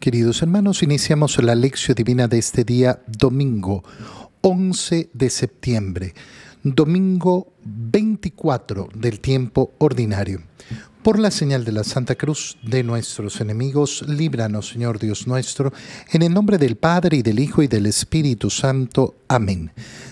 Queridos hermanos, iniciamos la lección divina de este día, domingo 11 de septiembre, domingo 24 del tiempo ordinario. Por la señal de la Santa Cruz de nuestros enemigos, líbranos, Señor Dios nuestro, en el nombre del Padre y del Hijo y del Espíritu Santo. Amén.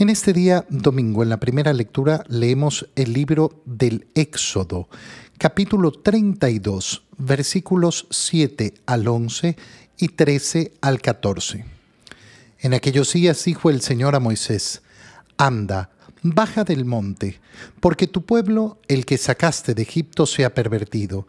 En este día domingo, en la primera lectura, leemos el libro del Éxodo, capítulo 32, versículos 7 al 11 y 13 al 14. En aquellos días dijo el Señor a Moisés, Anda, baja del monte, porque tu pueblo, el que sacaste de Egipto, se ha pervertido.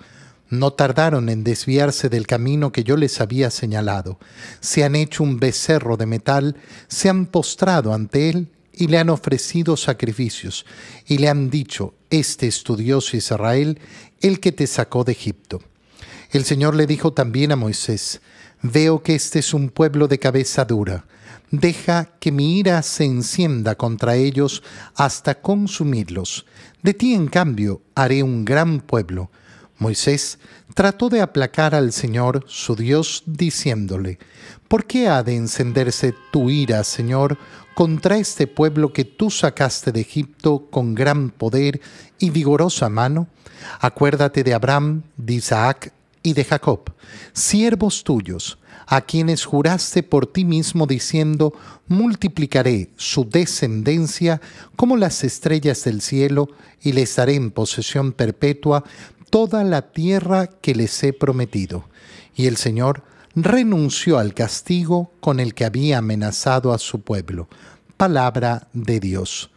No tardaron en desviarse del camino que yo les había señalado. Se han hecho un becerro de metal, se han postrado ante él y le han ofrecido sacrificios, y le han dicho, Este es tu Dios Israel, el que te sacó de Egipto. El Señor le dijo también a Moisés, Veo que este es un pueblo de cabeza dura. Deja que mi ira se encienda contra ellos hasta consumirlos. De ti, en cambio, haré un gran pueblo. Moisés trató de aplacar al Señor, su Dios, diciéndole, ¿Por qué ha de encenderse tu ira, Señor, contra este pueblo que tú sacaste de Egipto con gran poder y vigorosa mano? Acuérdate de Abraham, de Isaac y de Jacob, siervos tuyos, a quienes juraste por ti mismo diciendo, multiplicaré su descendencia como las estrellas del cielo y les daré en posesión perpetua toda la tierra que les he prometido. Y el Señor renunció al castigo con el que había amenazado a su pueblo. Palabra de Dios.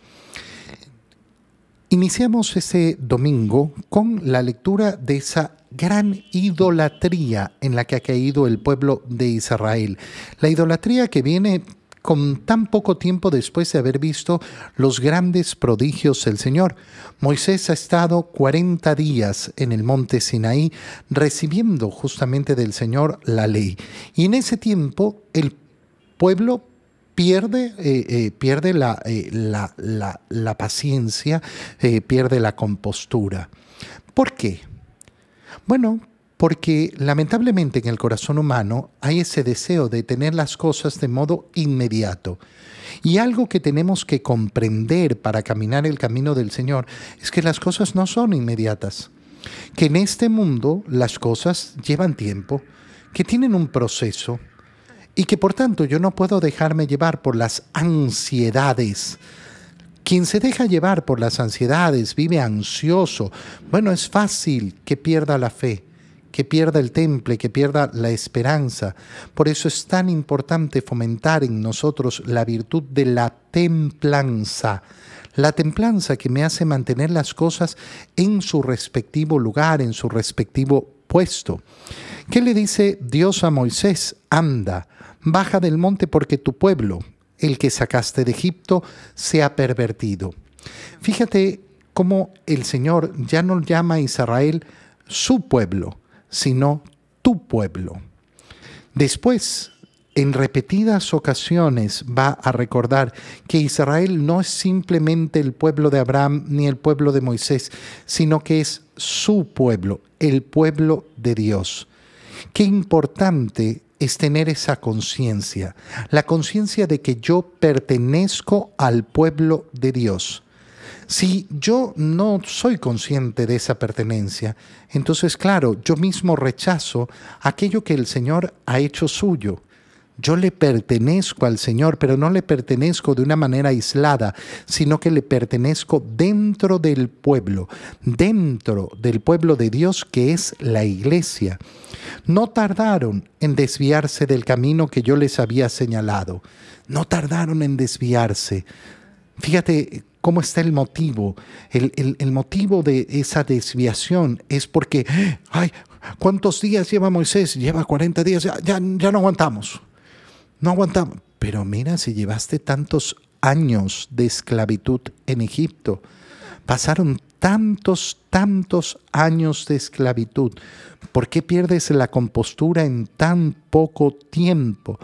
Iniciamos ese domingo con la lectura de esa gran idolatría en la que ha caído el pueblo de Israel. La idolatría que viene con tan poco tiempo después de haber visto los grandes prodigios del Señor. Moisés ha estado 40 días en el monte Sinaí recibiendo justamente del Señor la ley. Y en ese tiempo el pueblo pierde, eh, eh, pierde la, eh, la, paciencia, pierde la compostura. ¿Por qué? Bueno, porque lamentablemente en el corazón humano hay ese deseo de tener las cosas de modo inmediato. Y algo que tenemos que comprender para caminar el camino del Señor es que las cosas no son inmediatas, que en este mundo las cosas llevan tiempo, que tienen un proceso y que por tanto yo no puedo dejarme llevar por las ansiedades. Quien se deja llevar por las ansiedades vive ansioso. Bueno, es fácil que pierda la fe que pierda el temple, que pierda la esperanza. Por eso es tan importante fomentar en nosotros la virtud de la templanza. La templanza que me hace mantener las cosas en su respectivo lugar, en su respectivo puesto. ¿Qué le dice Dios a Moisés? Anda, baja del monte porque tu pueblo, el que sacaste de Egipto, se ha pervertido. Fíjate cómo el Señor ya no llama a Israel su pueblo, sino tu pueblo. Después, en repetidas ocasiones va a recordar que Israel no es simplemente el pueblo de Abraham ni el pueblo de Moisés, sino que es su pueblo, el pueblo de Dios. Qué importante es tener esa conciencia, la conciencia de que yo pertenezco al pueblo de Dios. Si yo no soy consciente de esa pertenencia, entonces claro, yo mismo rechazo aquello que el Señor ha hecho suyo. Yo le pertenezco al Señor, pero no le pertenezco de una manera aislada, sino que le pertenezco dentro del pueblo, dentro del pueblo de Dios que es la iglesia. No tardaron en desviarse del camino que yo les había señalado. No tardaron en desviarse. Fíjate cómo está el motivo. El, motivo de esa desviación es porque, ay, ¿cuántos días lleva Moisés? Lleva 40 días, ya, ya, ya no aguantamos. No aguantamos. Pero mira, si llevaste tantos años de esclavitud en Egipto, Pasaron tantos, tantos años de esclavitud. ¿Por qué pierdes la compostura en tan poco tiempo?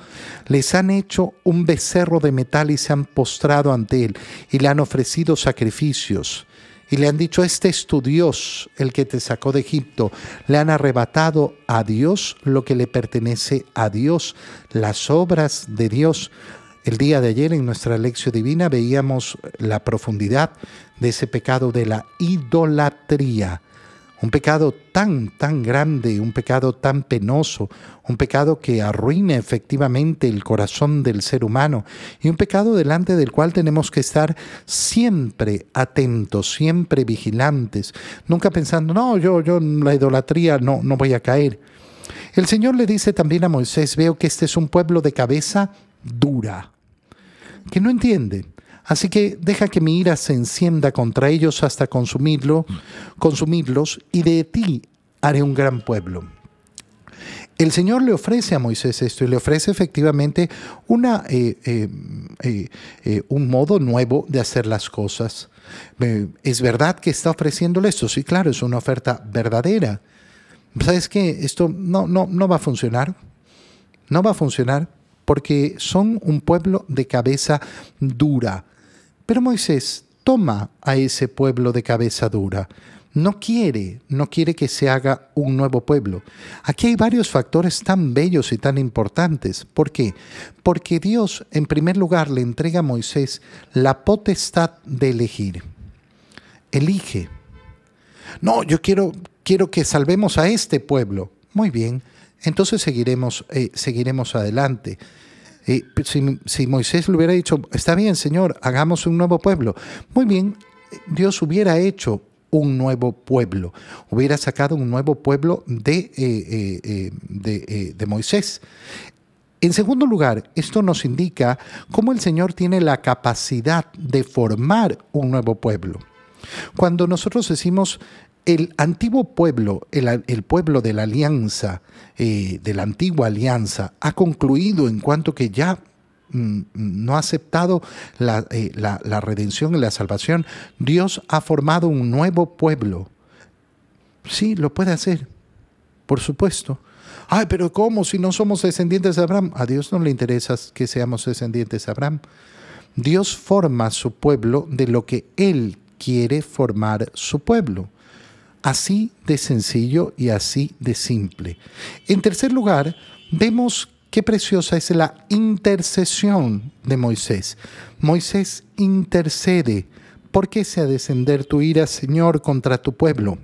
Les han hecho un becerro de metal y se han postrado ante él y le han ofrecido sacrificios. Y le han dicho, este es tu Dios, el que te sacó de Egipto. Le han arrebatado a Dios lo que le pertenece a Dios, las obras de Dios. El día de ayer en nuestra lección divina veíamos la profundidad de ese pecado de la idolatría un pecado tan, tan grande, un pecado tan penoso, un pecado que arruina efectivamente el corazón del ser humano y un pecado delante del cual tenemos que estar siempre atentos, siempre vigilantes, nunca pensando, no, yo, yo la idolatría no, no voy a caer. El Señor le dice también a Moisés, veo que este es un pueblo de cabeza dura, que no entiende, Así que deja que mi ira se encienda contra ellos hasta consumirlo, consumirlos, y de ti haré un gran pueblo. El Señor le ofrece a Moisés esto y le ofrece efectivamente una, eh, eh, eh, un modo nuevo de hacer las cosas. ¿Es verdad que está ofreciéndole esto? Sí, claro, es una oferta verdadera. ¿Sabes qué? Esto no, no, no va a funcionar. No va a funcionar porque son un pueblo de cabeza dura. Pero Moisés toma a ese pueblo de cabeza dura. No quiere, no quiere que se haga un nuevo pueblo. Aquí hay varios factores tan bellos y tan importantes. ¿Por qué? Porque Dios, en primer lugar, le entrega a Moisés la potestad de elegir. Elige. No, yo quiero, quiero que salvemos a este pueblo. Muy bien, entonces seguiremos, eh, seguiremos adelante. si, Moisés le hubiera dicho, está bien, Señor, hagamos un nuevo pueblo, muy bien, Dios hubiera hecho un nuevo pueblo, hubiera sacado un nuevo pueblo de, eh, eh, de Moisés. En segundo lugar, esto nos indica cómo el Señor tiene la capacidad de formar un nuevo pueblo. Cuando nosotros decimos el antiguo pueblo, el, pueblo de la alianza, eh, de la antigua alianza, ha concluido en cuanto que ya mm, no ha aceptado eh, la, la, redención y la salvación. Dios ha formado un nuevo pueblo. Sí, lo puede hacer, por supuesto. Ay, pero ¿cómo si no somos descendientes de Abraham? A Dios no le interesa que seamos descendientes de Abraham. Dios forma su pueblo de lo que Él quiere formar su pueblo. Así de sencillo y así de simple. En tercer lugar, vemos qué preciosa es la intercesión de Moisés. Moisés intercede. ¿Por qué se ha descender tu ira, Señor, contra tu pueblo?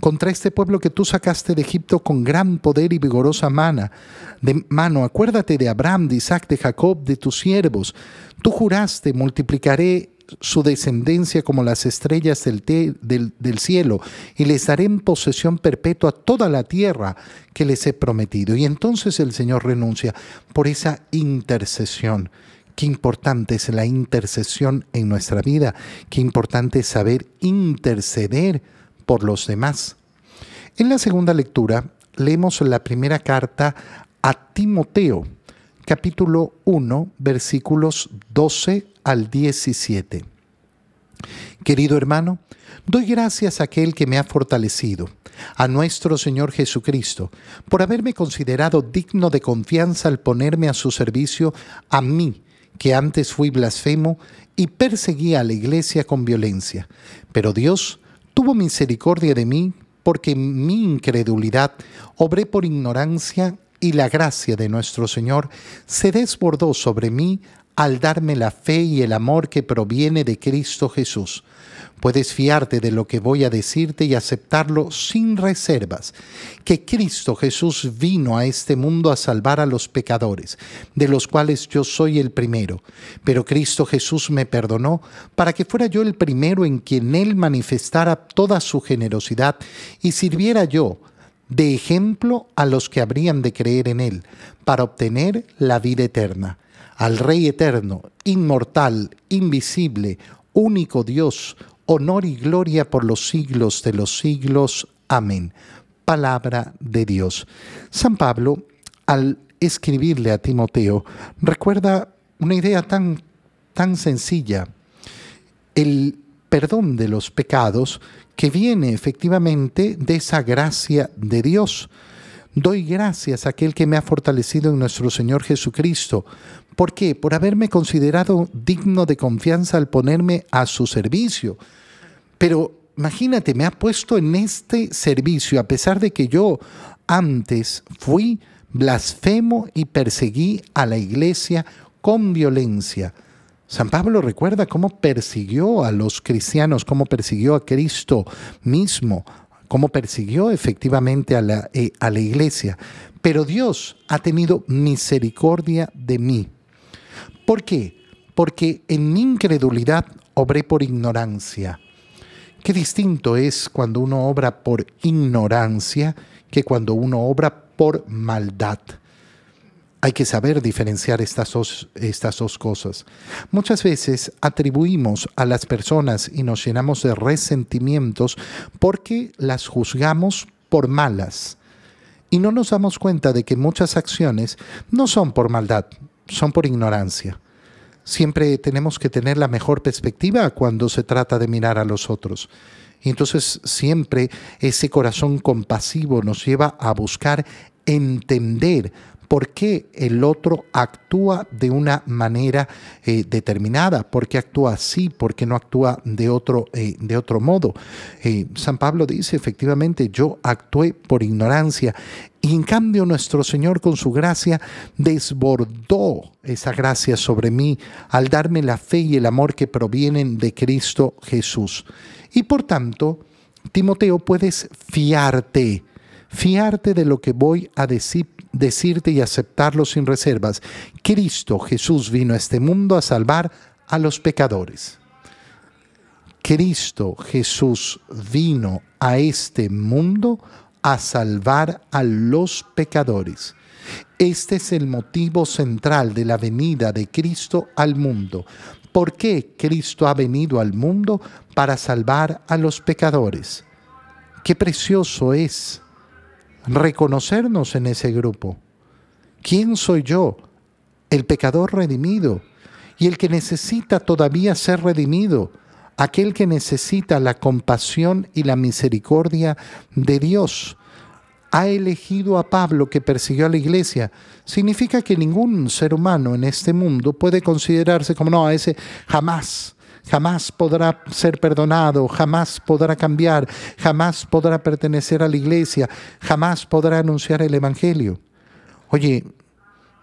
Contra este pueblo que tú sacaste de Egipto con gran poder y vigorosa mano. De mano, acuérdate de Abraham, de Isaac, de Jacob, de tus siervos. Tú juraste, multiplicaré su descendencia como las estrellas del, del, cielo, y les daré en posesión perpetua toda la tierra que les he prometido. Y entonces el Señor renuncia por esa intercesión. Qué importante es la intercesión en nuestra vida, qué importante es saber interceder por los demás. En la segunda lectura leemos la primera carta a Timoteo, capítulo 1, versículos 12 al 17. Querido hermano, doy gracias a aquel que me ha fortalecido, a nuestro Señor Jesucristo, por haberme considerado digno de confianza al ponerme a su servicio a mí, que antes fui blasfemo y perseguía a la iglesia con violencia. Pero Dios tuvo misericordia de mí porque mi incredulidad obré por ignorancia y la gracia de nuestro Señor se desbordó sobre mí al darme la fe y el amor que proviene de Cristo Jesús. Puedes fiarte de lo que voy a decirte y aceptarlo sin reservas, que Cristo Jesús vino a este mundo a salvar a los pecadores, de los cuales yo soy el primero, pero Cristo Jesús me perdonó para que fuera yo el primero en quien Él manifestara toda su generosidad y sirviera yo de ejemplo a los que habrían de creer en Él, para obtener la vida eterna al Rey eterno, inmortal, invisible, único Dios, honor y gloria por los siglos de los siglos. Amén. Palabra de Dios. San Pablo, al escribirle a Timoteo, recuerda una idea tan, tan sencilla. El perdón de los pecados que viene efectivamente de esa gracia de Dios. Doy gracias a aquel que me ha fortalecido en nuestro Señor Jesucristo. ¿Por qué? Por haberme considerado digno de confianza al ponerme a su servicio. Pero imagínate, me ha puesto en este servicio a pesar de que yo antes fui blasfemo y perseguí a la iglesia con violencia. San Pablo recuerda cómo persiguió a los cristianos, cómo persiguió a Cristo mismo, cómo persiguió efectivamente a la, eh, a la iglesia. Pero Dios ha tenido misericordia de mí. ¿Por qué? Porque en mi incredulidad obré por ignorancia. Qué distinto es cuando uno obra por ignorancia que cuando uno obra por maldad. Hay que saber diferenciar estas dos, estas dos cosas. Muchas veces atribuimos a las personas y nos llenamos de resentimientos porque las juzgamos por malas. Y no nos damos cuenta de que muchas acciones no son por maldad, son por ignorancia. Siempre tenemos que tener la mejor perspectiva cuando se trata de mirar a los otros. Y entonces siempre ese corazón compasivo nos lleva a buscar entender por qué el otro actúa de una manera eh, determinada, por qué actúa así, por qué no actúa de otro, eh, de otro modo. Eh, San Pablo dice, efectivamente, yo actué por ignorancia y en cambio nuestro Señor con su gracia desbordó esa gracia sobre mí al darme la fe y el amor que provienen de Cristo Jesús. Y por tanto, Timoteo, puedes fiarte, fiarte de lo que voy a decir decirte y aceptarlo sin reservas. Cristo Jesús vino a este mundo a salvar a los pecadores. Cristo Jesús vino a este mundo a salvar a los pecadores. Este es el motivo central de la venida de Cristo al mundo. ¿Por qué Cristo ha venido al mundo? Para salvar a los pecadores. Qué precioso es reconocernos en ese grupo. ¿Quién soy yo? El pecador redimido y el que necesita todavía ser redimido, aquel que necesita la compasión y la misericordia de Dios. Ha elegido a Pablo que persiguió a la iglesia. Significa que ningún ser humano en este mundo puede considerarse como no, a ese jamás jamás podrá ser perdonado, jamás podrá cambiar, jamás podrá pertenecer a la iglesia, jamás podrá anunciar el Evangelio. Oye,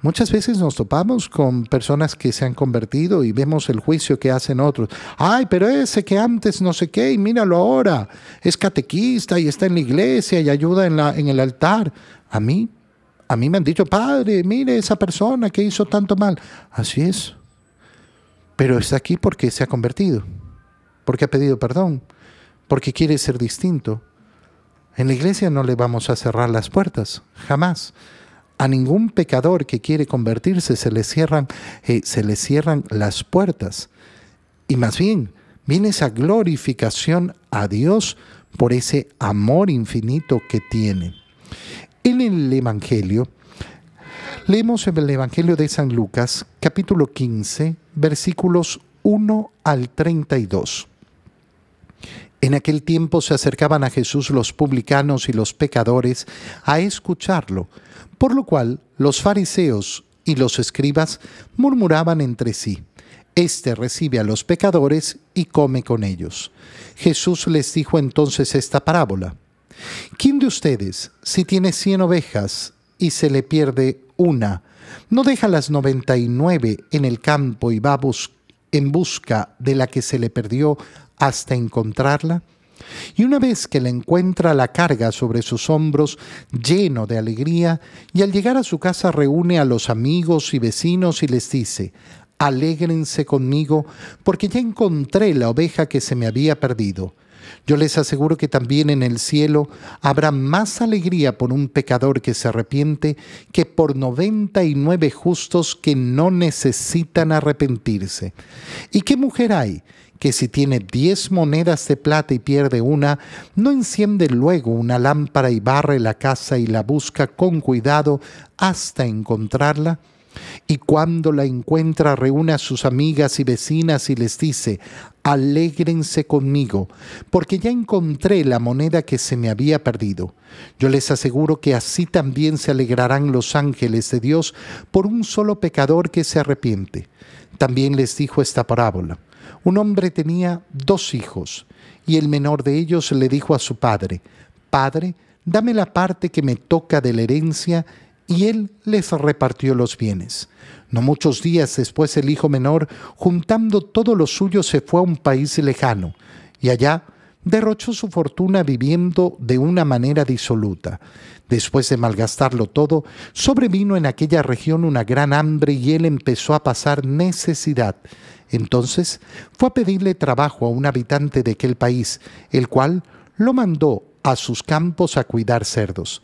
muchas veces nos topamos con personas que se han convertido y vemos el juicio que hacen otros. Ay, pero ese que antes no sé qué, y míralo ahora, es catequista y está en la iglesia y ayuda en, la, en el altar. A mí, a mí me han dicho, padre, mire esa persona que hizo tanto mal. Así es pero está aquí porque se ha convertido, porque ha pedido perdón, porque quiere ser distinto. En la iglesia no le vamos a cerrar las puertas, jamás. A ningún pecador que quiere convertirse se le cierran, eh, se le cierran las puertas. Y más bien, viene esa glorificación a Dios por ese amor infinito que tiene. En el Evangelio, Leemos en el Evangelio de San Lucas, capítulo 15, versículos 1 al 32. En aquel tiempo se acercaban a Jesús los publicanos y los pecadores a escucharlo, por lo cual los fariseos y los escribas murmuraban entre sí. Este recibe a los pecadores y come con ellos. Jesús les dijo entonces esta parábola. ¿Quién de ustedes, si tiene cien ovejas y se le pierde una, no deja las noventa y nueve en el campo y va en busca de la que se le perdió hasta encontrarla? Y una vez que la encuentra, la carga sobre sus hombros, lleno de alegría, y al llegar a su casa reúne a los amigos y vecinos y les dice, Alégrense conmigo, porque ya encontré la oveja que se me había perdido. Yo les aseguro que también en el cielo habrá más alegría por un pecador que se arrepiente que por noventa y nueve justos que no necesitan arrepentirse. ¿Y qué mujer hay que si tiene diez monedas de plata y pierde una, no enciende luego una lámpara y barre la casa y la busca con cuidado hasta encontrarla? Y cuando la encuentra, reúne a sus amigas y vecinas y les dice, alégrense conmigo, porque ya encontré la moneda que se me había perdido. Yo les aseguro que así también se alegrarán los ángeles de Dios por un solo pecador que se arrepiente. También les dijo esta parábola. Un hombre tenía dos hijos, y el menor de ellos le dijo a su padre, Padre, dame la parte que me toca de la herencia, y él les repartió los bienes. No muchos días después el hijo menor, juntando todo lo suyo, se fue a un país lejano, y allá derrochó su fortuna viviendo de una manera disoluta. Después de malgastarlo todo, sobrevino en aquella región una gran hambre y él empezó a pasar necesidad. Entonces fue a pedirle trabajo a un habitante de aquel país, el cual lo mandó a sus campos a cuidar cerdos.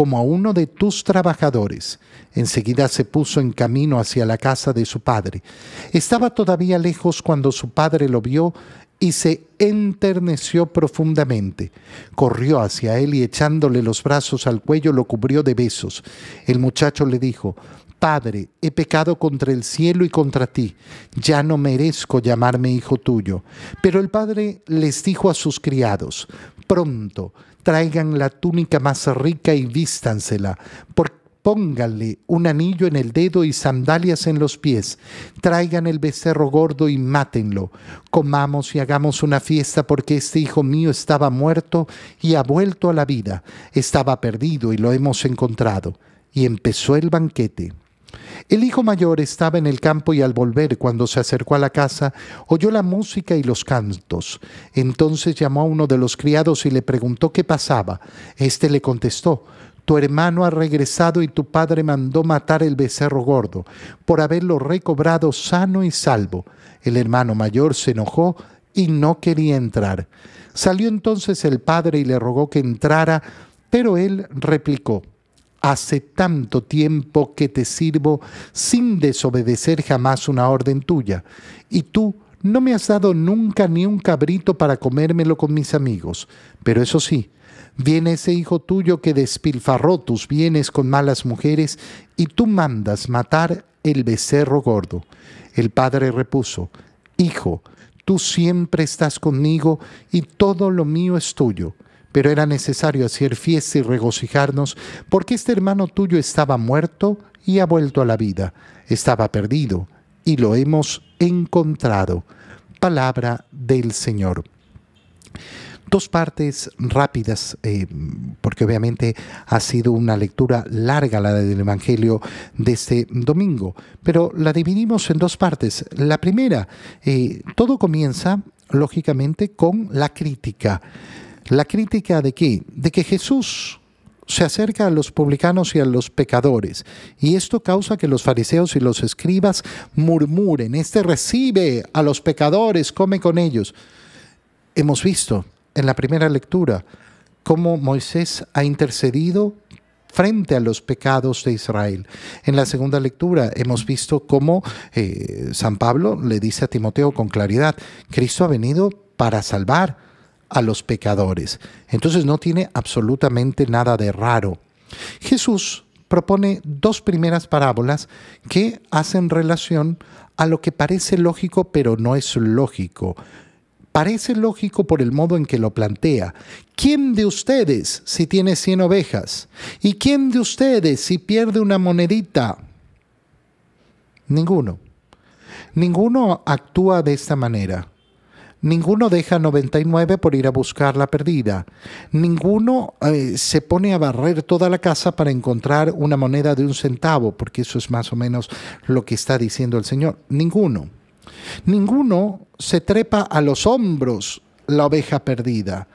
como a uno de tus trabajadores. Enseguida se puso en camino hacia la casa de su padre. Estaba todavía lejos cuando su padre lo vio y se enterneció profundamente. Corrió hacia él y echándole los brazos al cuello lo cubrió de besos. El muchacho le dijo, Padre, he pecado contra el cielo y contra ti, ya no merezco llamarme hijo tuyo. Pero el padre les dijo a sus criados, pronto, traigan la túnica más rica y vístansela, pónganle un anillo en el dedo y sandalias en los pies, traigan el becerro gordo y mátenlo, comamos y hagamos una fiesta porque este hijo mío estaba muerto y ha vuelto a la vida, estaba perdido y lo hemos encontrado. Y empezó el banquete. El hijo mayor estaba en el campo y al volver, cuando se acercó a la casa, oyó la música y los cantos. Entonces llamó a uno de los criados y le preguntó qué pasaba. Este le contestó, tu hermano ha regresado y tu padre mandó matar el becerro gordo, por haberlo recobrado sano y salvo. El hermano mayor se enojó y no quería entrar. Salió entonces el padre y le rogó que entrara, pero él replicó, Hace tanto tiempo que te sirvo sin desobedecer jamás una orden tuya, y tú no me has dado nunca ni un cabrito para comérmelo con mis amigos. Pero eso sí, viene ese hijo tuyo que despilfarró tus bienes con malas mujeres, y tú mandas matar el becerro gordo. El padre repuso, Hijo, tú siempre estás conmigo y todo lo mío es tuyo pero era necesario hacer fiesta y regocijarnos, porque este hermano tuyo estaba muerto y ha vuelto a la vida, estaba perdido y lo hemos encontrado. Palabra del Señor. Dos partes rápidas, eh, porque obviamente ha sido una lectura larga la del Evangelio de este domingo, pero la dividimos en dos partes. La primera, eh, todo comienza, lógicamente, con la crítica. La crítica de qué? De que Jesús se acerca a los publicanos y a los pecadores. Y esto causa que los fariseos y los escribas murmuren, este recibe a los pecadores, come con ellos. Hemos visto en la primera lectura cómo Moisés ha intercedido frente a los pecados de Israel. En la segunda lectura hemos visto cómo eh, San Pablo le dice a Timoteo con claridad, Cristo ha venido para salvar a los pecadores. Entonces no tiene absolutamente nada de raro. Jesús propone dos primeras parábolas que hacen relación a lo que parece lógico pero no es lógico. Parece lógico por el modo en que lo plantea. ¿Quién de ustedes si tiene cien ovejas? ¿Y quién de ustedes si pierde una monedita? Ninguno. Ninguno actúa de esta manera. Ninguno deja 99 por ir a buscar la perdida. Ninguno eh, se pone a barrer toda la casa para encontrar una moneda de un centavo, porque eso es más o menos lo que está diciendo el Señor. Ninguno. Ninguno se trepa a los hombros la oveja perdida.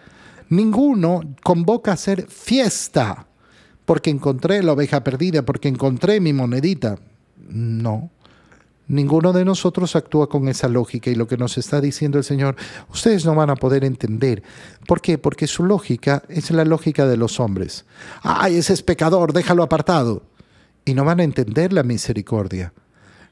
Ninguno convoca a hacer fiesta porque encontré la oveja perdida, porque encontré mi monedita. No. Ninguno de nosotros actúa con esa lógica y lo que nos está diciendo el Señor, ustedes no van a poder entender. ¿Por qué? Porque su lógica es la lógica de los hombres. ¡Ay, ese es pecador, déjalo apartado! Y no van a entender la misericordia.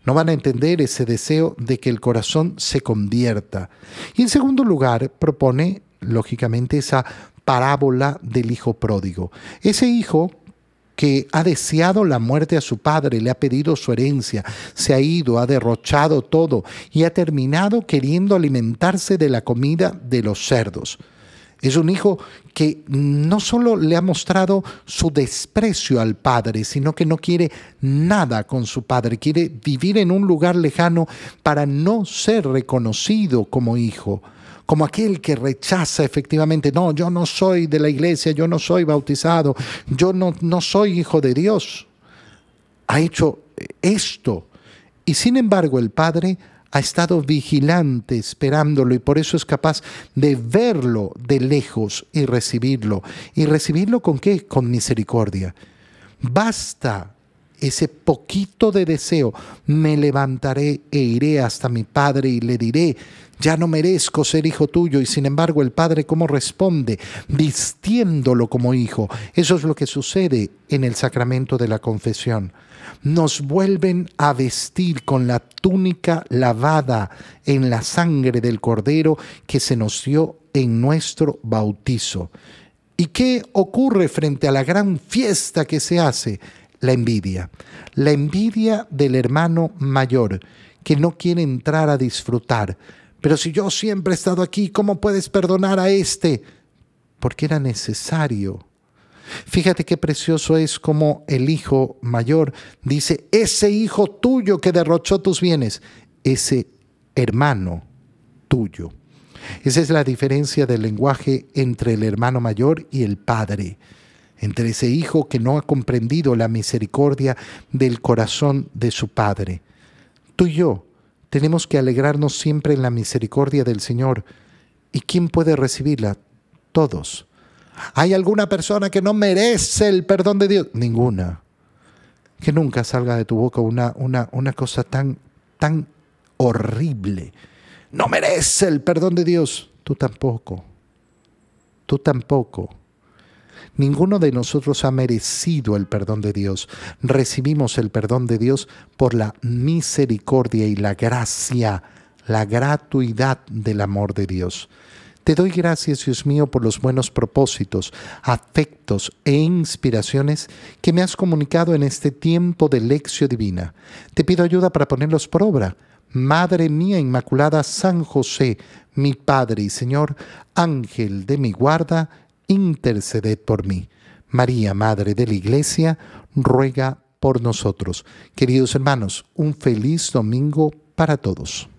No van a entender ese deseo de que el corazón se convierta. Y en segundo lugar, propone, lógicamente, esa parábola del hijo pródigo. Ese hijo que ha deseado la muerte a su padre, le ha pedido su herencia, se ha ido, ha derrochado todo y ha terminado queriendo alimentarse de la comida de los cerdos. Es un hijo que no solo le ha mostrado su desprecio al padre, sino que no quiere nada con su padre, quiere vivir en un lugar lejano para no ser reconocido como hijo como aquel que rechaza efectivamente, no, yo no soy de la iglesia, yo no soy bautizado, yo no, no soy hijo de Dios. Ha hecho esto. Y sin embargo el Padre ha estado vigilante, esperándolo, y por eso es capaz de verlo de lejos y recibirlo. ¿Y recibirlo con qué? Con misericordia. Basta ese poquito de deseo, me levantaré e iré hasta mi Padre y le diré, ya no merezco ser hijo tuyo y sin embargo el Padre cómo responde, vistiéndolo como hijo. Eso es lo que sucede en el sacramento de la confesión. Nos vuelven a vestir con la túnica lavada en la sangre del Cordero que se nos dio en nuestro bautizo. ¿Y qué ocurre frente a la gran fiesta que se hace? La envidia. La envidia del hermano mayor que no quiere entrar a disfrutar pero si yo siempre he estado aquí, ¿cómo puedes perdonar a este? Porque era necesario. Fíjate qué precioso es como el hijo mayor dice, ese hijo tuyo que derrochó tus bienes, ese hermano tuyo. Esa es la diferencia del lenguaje entre el hermano mayor y el padre, entre ese hijo que no ha comprendido la misericordia del corazón de su padre. Tú y yo tenemos que alegrarnos siempre en la misericordia del Señor. ¿Y quién puede recibirla? Todos. ¿Hay alguna persona que no merece el perdón de Dios? Ninguna. Que nunca salga de tu boca una, una, una cosa tan, tan horrible. No merece el perdón de Dios. Tú tampoco. Tú tampoco. Ninguno de nosotros ha merecido el perdón de Dios. Recibimos el perdón de Dios por la misericordia y la gracia, la gratuidad del amor de Dios. Te doy gracias, Dios mío, por los buenos propósitos, afectos e inspiraciones que me has comunicado en este tiempo de lección divina. Te pido ayuda para ponerlos por obra. Madre mía Inmaculada, San José, mi Padre y Señor, Ángel de mi guarda, interceded por mí. María, Madre de la Iglesia, ruega por nosotros. Queridos hermanos, un feliz domingo para todos.